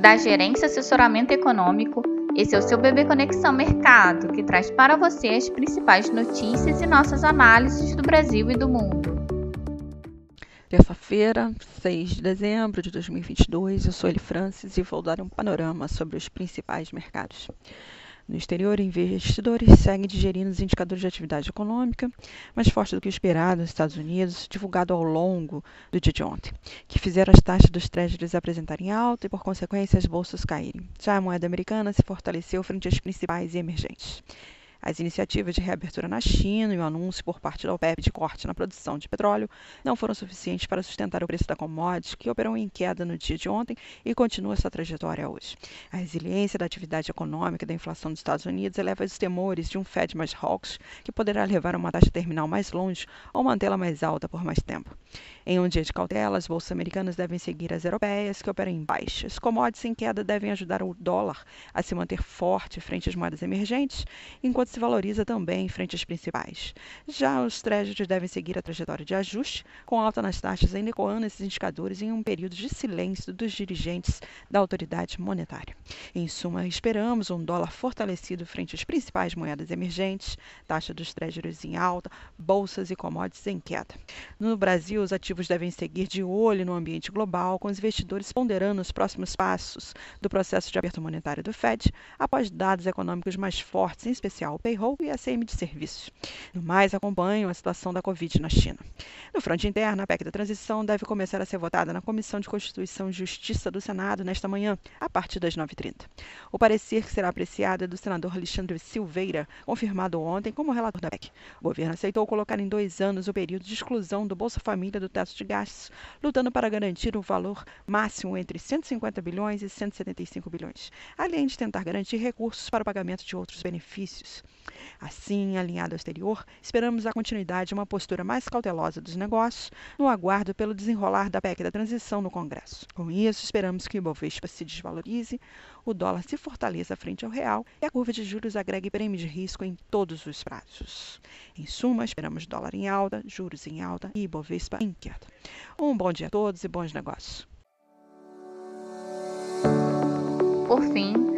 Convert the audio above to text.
da Gerência Assessoramento Econômico. Esse é o seu Bebê Conexão Mercado, que traz para você as principais notícias e nossas análises do Brasil e do mundo. Terça-feira, 6 de dezembro de 2022, eu sou Eli Francis e vou dar um panorama sobre os principais mercados. No exterior, investidores seguem digerindo os indicadores de atividade econômica, mais forte do que o esperado nos Estados Unidos, divulgado ao longo do dia de ontem, que fizeram as taxas dos treasuries apresentarem alta e, por consequência, as bolsas caírem. Já a moeda americana se fortaleceu frente às principais emergentes. As iniciativas de reabertura na China e o anúncio por parte da OPEP de corte na produção de petróleo não foram suficientes para sustentar o preço da commodity, que operou em queda no dia de ontem e continua essa trajetória hoje. A resiliência da atividade econômica e da inflação dos Estados Unidos eleva os temores de um Fed mais hawkish, que poderá levar uma taxa terminal mais longe ou mantê-la mais alta por mais tempo. Em um dia de cautela, as bolsas americanas devem seguir as europeias, que operam em baixa. As commodities em queda devem ajudar o dólar a se manter forte frente às moedas emergentes, enquanto se valoriza também frente às principais. Já os créditos devem seguir a trajetória de ajuste, com alta nas taxas ainda ecoando esses indicadores em um período de silêncio dos dirigentes da autoridade monetária. Em suma, esperamos um dólar fortalecido frente às principais moedas emergentes, taxa dos treasuries em alta, bolsas e commodities em queda. No Brasil, os ativos devem seguir de olho no ambiente global, com os investidores ponderando os próximos passos do processo de aperto monetário do Fed, após dados econômicos mais fortes, em especial o payroll e a CM de serviços. No mais, acompanham a situação da Covid na China. No fronte interno, a PEC da transição deve começar a ser votada na Comissão de Constituição e Justiça do Senado nesta manhã, a partir das 9h30. O parecer que será apreciado é do senador Alexandre Silveira, confirmado ontem como relator da PEC. O governo aceitou colocar em dois anos o período de exclusão do Bolsa Família do teto de gastos, lutando para garantir um valor máximo entre 150 bilhões e 175 bilhões, além de tentar garantir recursos para o pagamento de outros benefícios. Assim, alinhado ao exterior, esperamos a continuidade de uma postura mais cautelosa dos negócios, no aguardo pelo desenrolar da PEC da transição no Congresso. Com isso, esperamos que o Ibovespa se desvalorize, o dólar se fortaleça frente ao real e a curva de juros agregue prêmio de risco em todos os prazos. Em suma, esperamos dólar em alta, juros em alta e Ibovespa em queda. Um bom dia a todos e bons negócios. Por fim,